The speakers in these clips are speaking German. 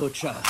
Cocha.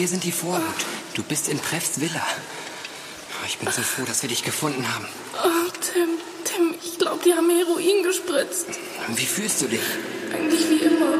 Wir sind die Vorhut. Du bist in Prefs Villa. Ich bin so froh, dass wir dich gefunden haben. Oh, Tim, Tim, ich glaube, die haben Heroin gespritzt. Wie fühlst du dich? Eigentlich wie immer.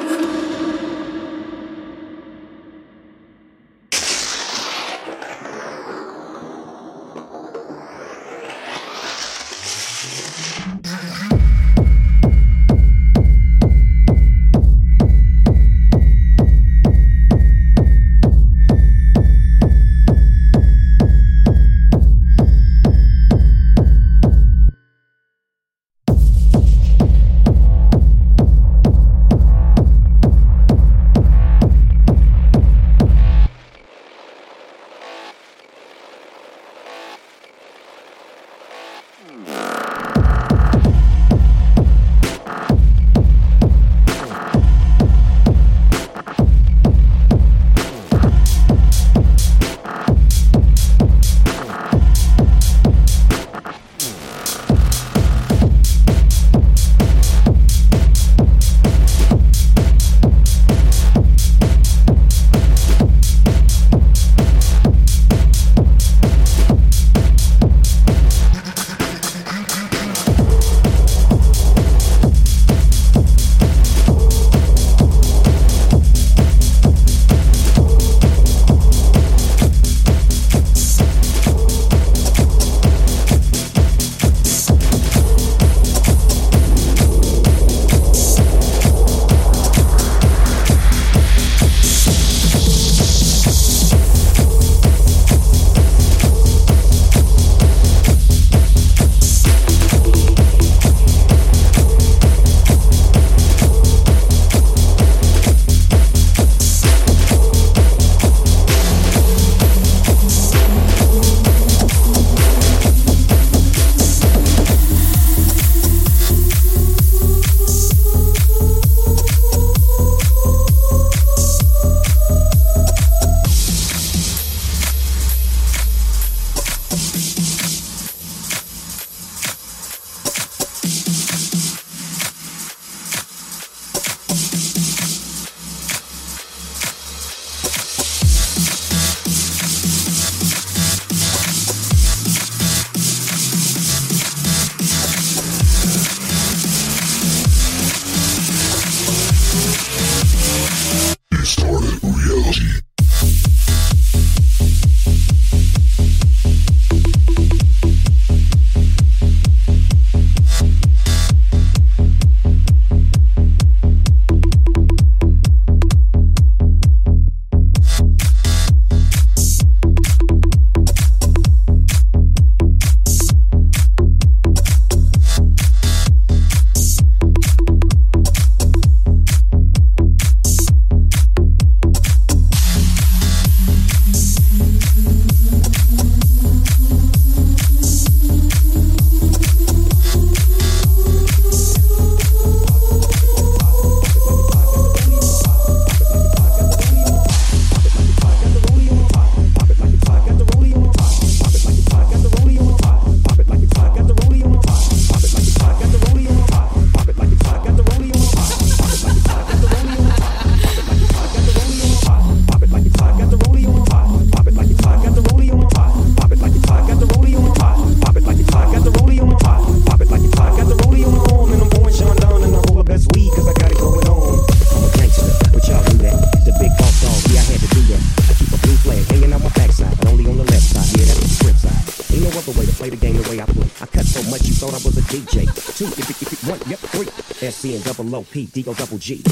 double O P D O double G.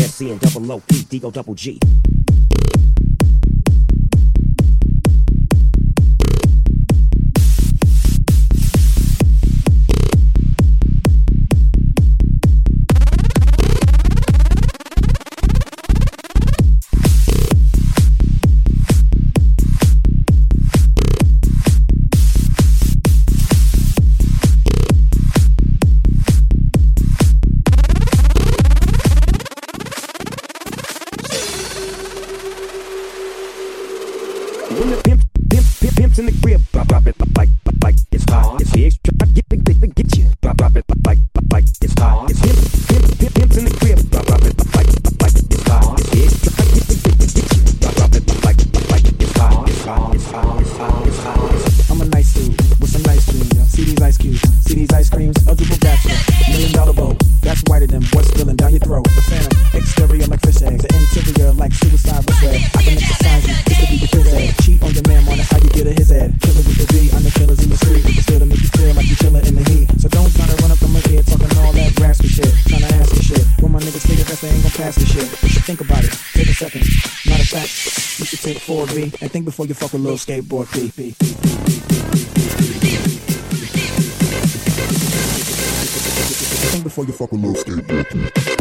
S C and double O P D O double G. skateboard beat. Before you fucking love skateboard.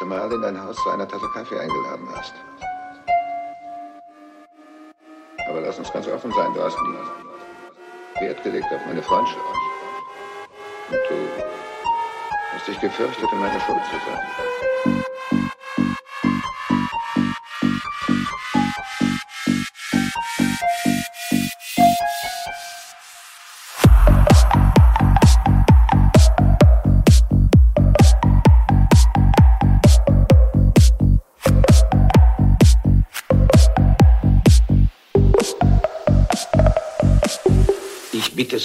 Letzte Mal in dein Haus zu einer Tasse Kaffee eingeladen hast. Aber lass uns ganz offen sein, du hast nie Wert gelegt auf meine Freundschaft. Und du hast dich gefürchtet, in meiner Schuld zu sein.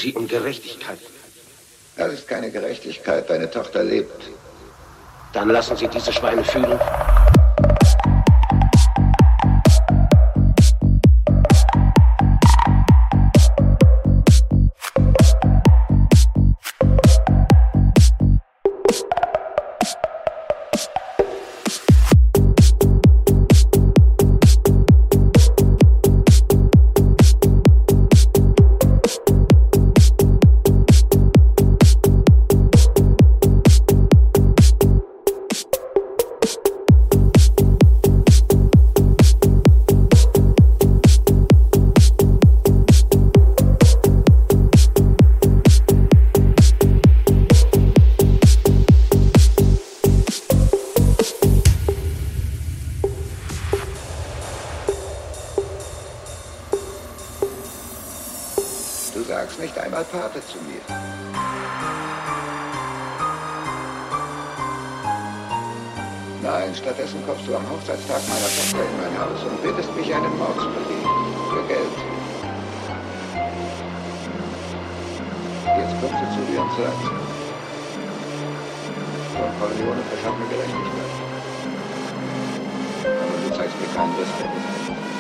Sie um Gerechtigkeit. Das ist keine Gerechtigkeit, deine Tochter lebt. Dann lassen Sie diese Schweine fühlen. Nein, stattdessen kommst du am Hochzeitstag meiner Tochter in mein Haus und bittest mich, einen Mord zu begehen. Für Geld. Jetzt kommst du zu dir und sagst, Don Corleone verschafft mir Gerechtigkeit. Aber du zeigst mir keinen Respekt.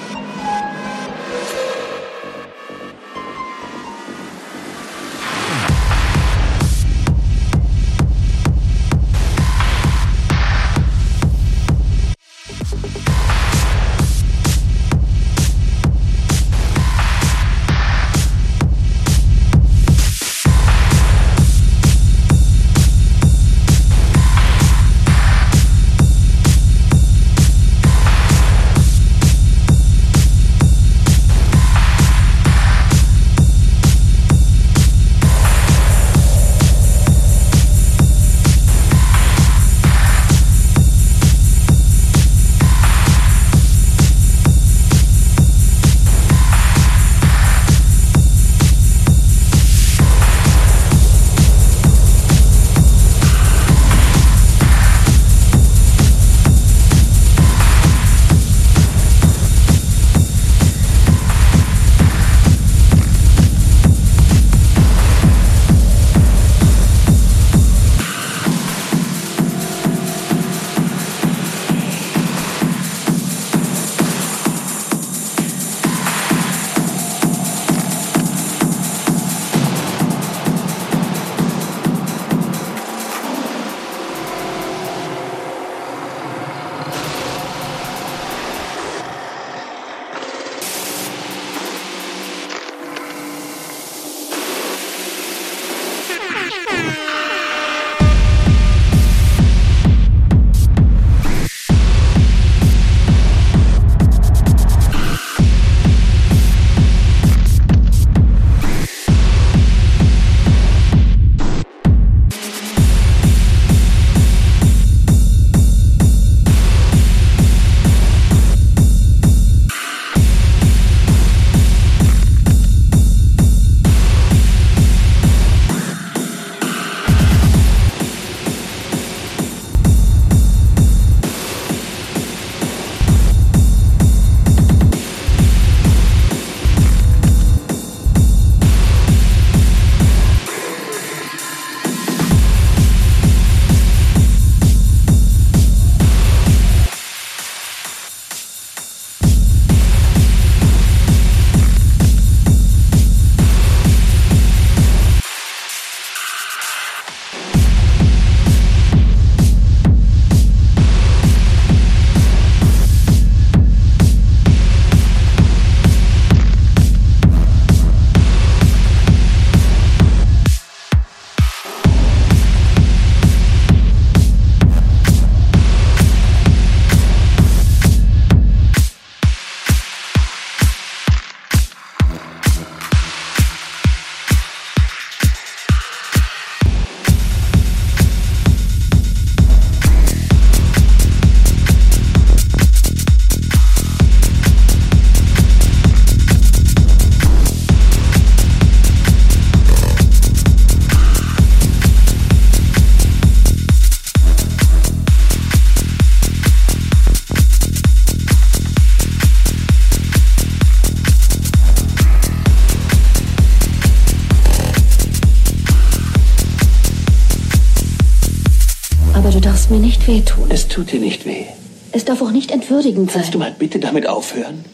Tut dir nicht weh. Es darf auch nicht entwürdigend sein. Kannst du mal bitte damit aufhören?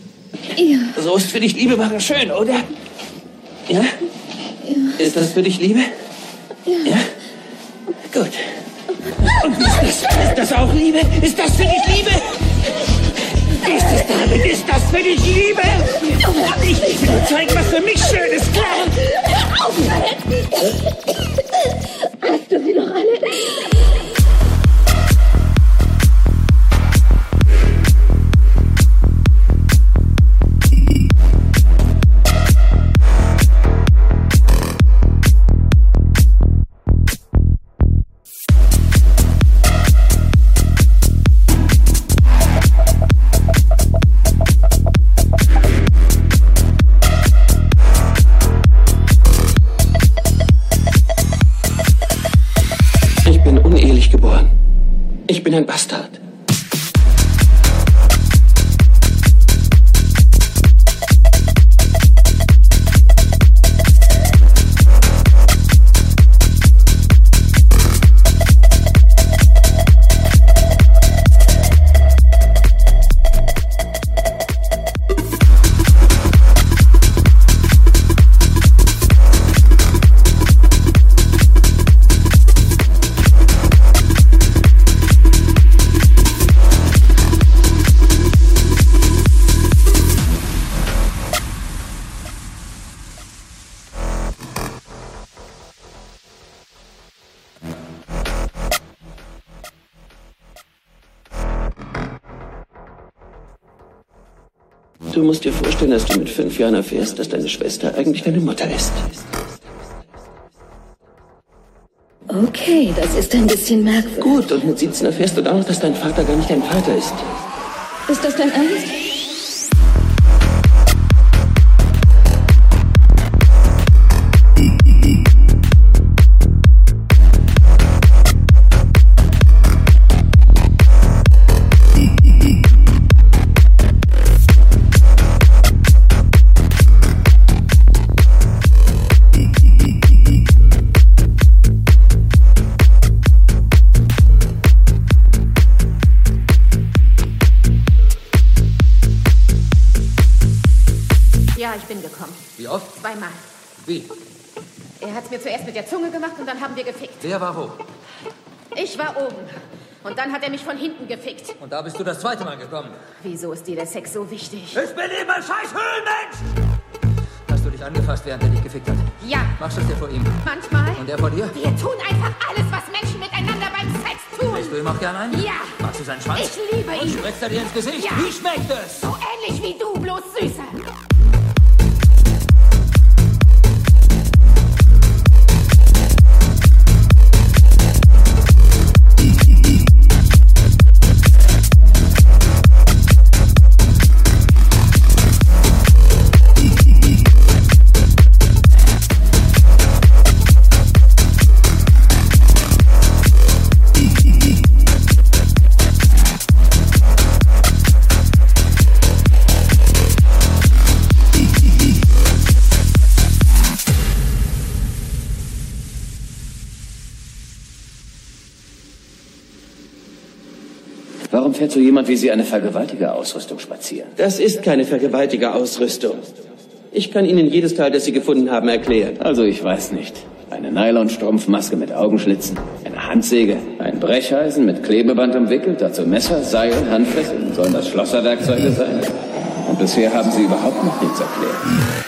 Ja. So ist für dich Liebe machen schön, oder? Ja? Ist das für dich Liebe? Ja. Gut. Und ist das, ist das auch Liebe? Ist das für dich Liebe? Ist es damit? Ist das für dich Liebe? Ich will dir zeigen, was für mich schön ist, klar? Hör auf, Hast du sie noch alle? Bin ein Bastard. Du mit fünf Jahren erfährst, dass deine Schwester eigentlich deine Mutter ist. Okay, das ist ein bisschen merkwürdig. Gut, und mit 17 erfährst du dann noch, dass dein Vater gar nicht dein Vater ist. Ist das dein Ernst? Wer war wo? Ich war oben. Und dann hat er mich von hinten gefickt. Und da bist du das zweite Mal gekommen. Wieso ist dir der Sex so wichtig? Ich bin immer scheiß Höhlenmensch! Hast du dich angefasst, während er dich gefickt hat? Ja. Machst du es dir vor ihm? Manchmal. Und er vor dir? Wir tun einfach alles, was Menschen miteinander beim Sex tun. Willst du ihm auch gern einen? Ja. Magst du seinen Schwanz? Ich liebe Und ihn. spritzt er dir ins Gesicht? Ja. Wie schmeckt es? So ähnlich wie du, bloß süßer. Warum fährt so jemand wie Sie eine Vergewaltigerausrüstung spazieren? Das ist keine Vergewaltigerausrüstung. Ich kann Ihnen jedes Teil, das Sie gefunden haben, erklären. Also ich weiß nicht. Eine Nylonstrumpfmaske mit Augenschlitzen, eine Handsäge, ein Brecheisen mit Klebeband umwickelt, dazu Messer, Seil, Handfesseln. Sollen das Schlosserwerkzeuge sein? Und bisher haben Sie überhaupt noch nichts erklärt.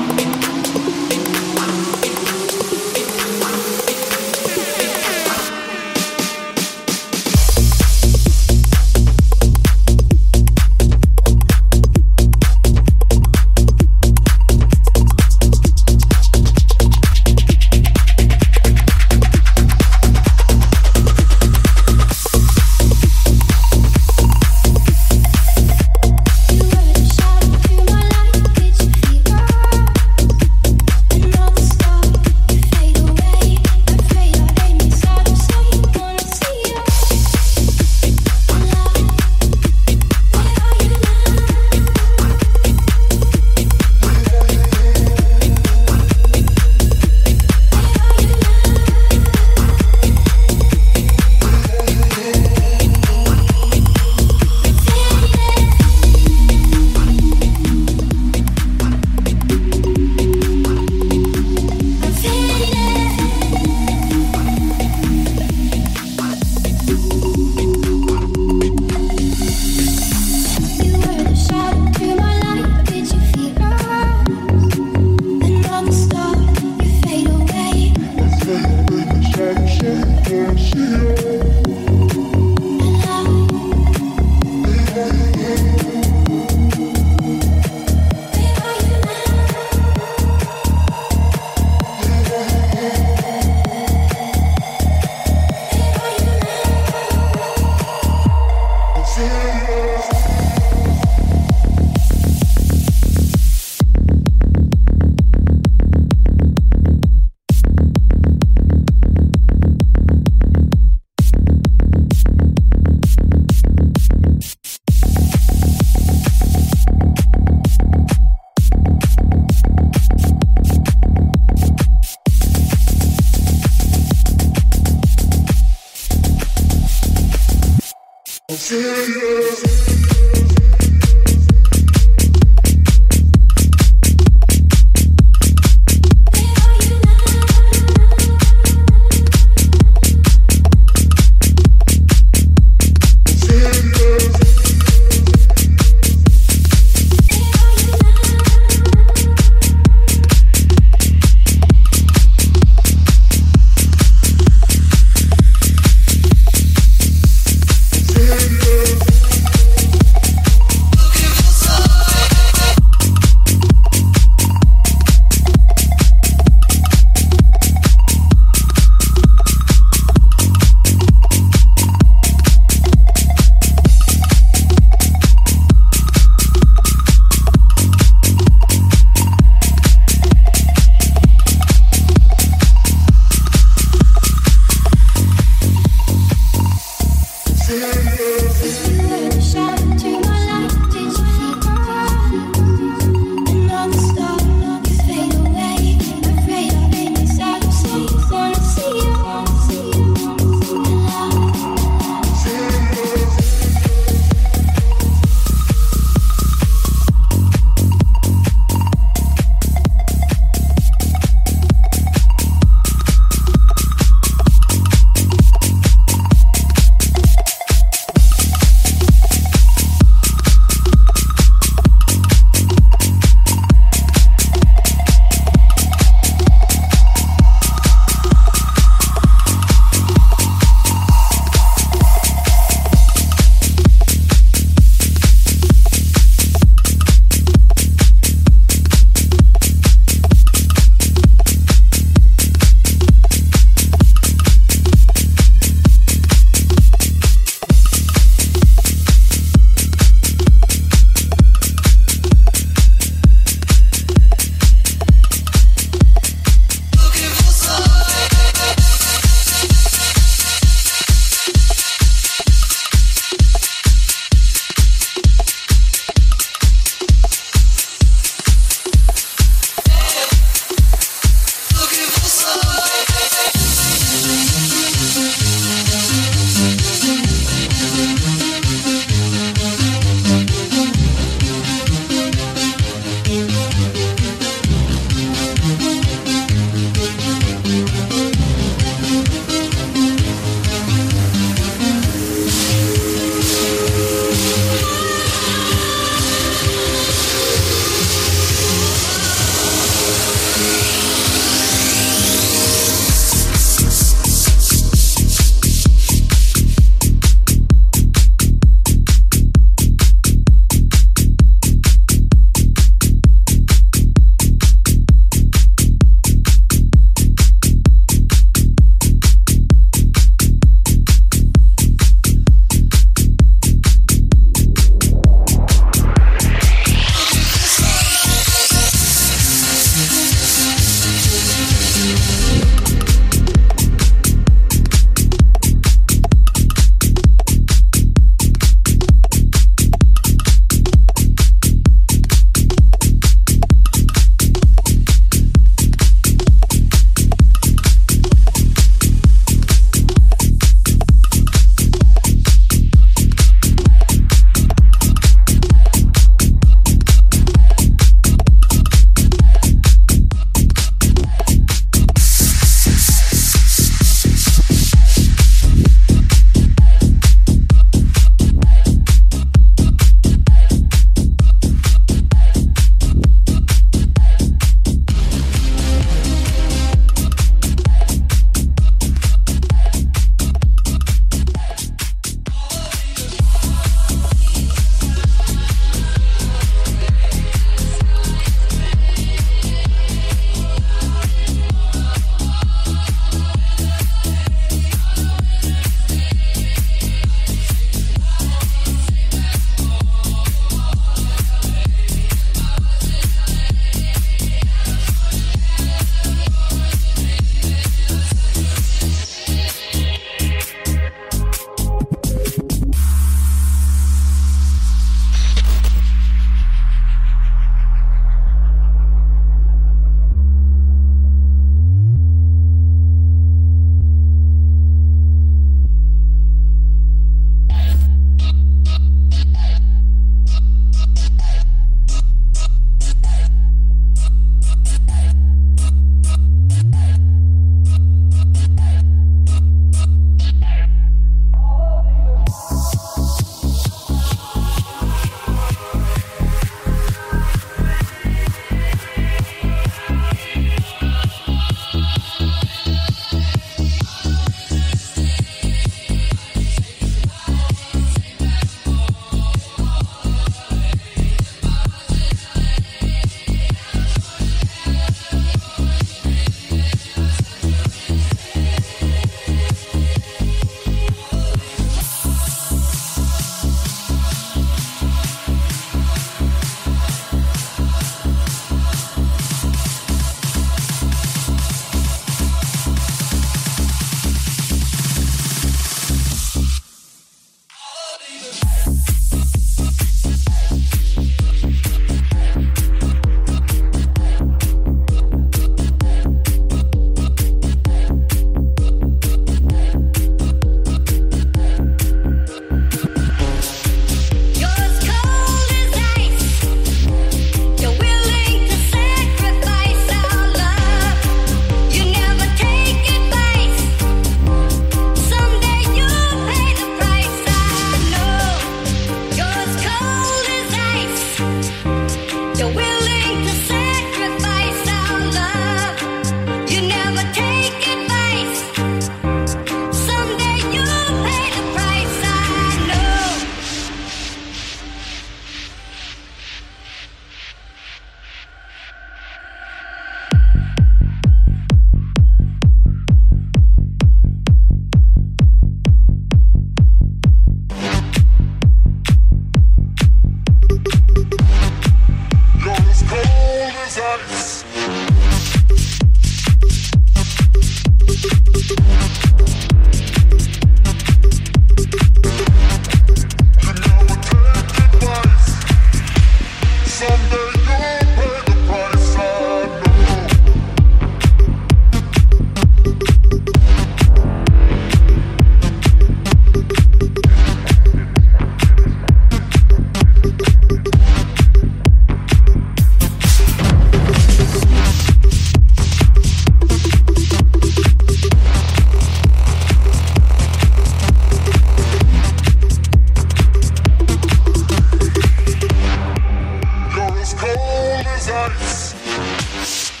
old ice.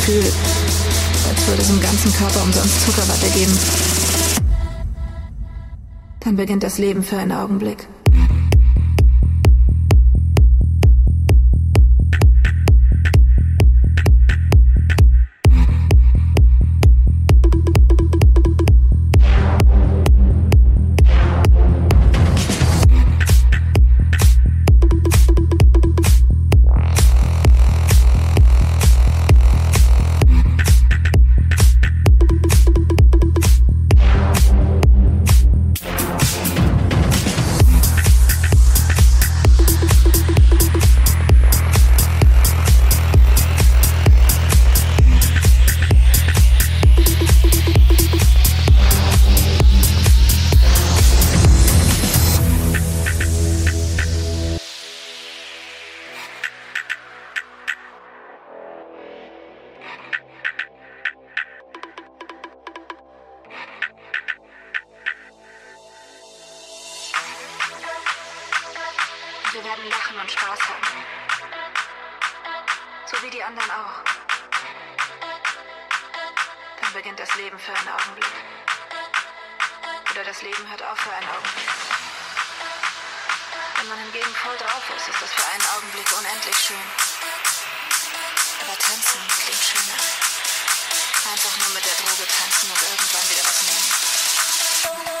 Gefühl, als würde es im ganzen Körper umsonst Zuckerwatte geben. Dann beginnt das Leben für einen Augenblick. Wenn man hingegen voll drauf ist, ist das für einen Augenblick unendlich schön. Aber tanzen klingt schöner. Einfach nur mit der Droge tanzen und irgendwann wieder was nehmen.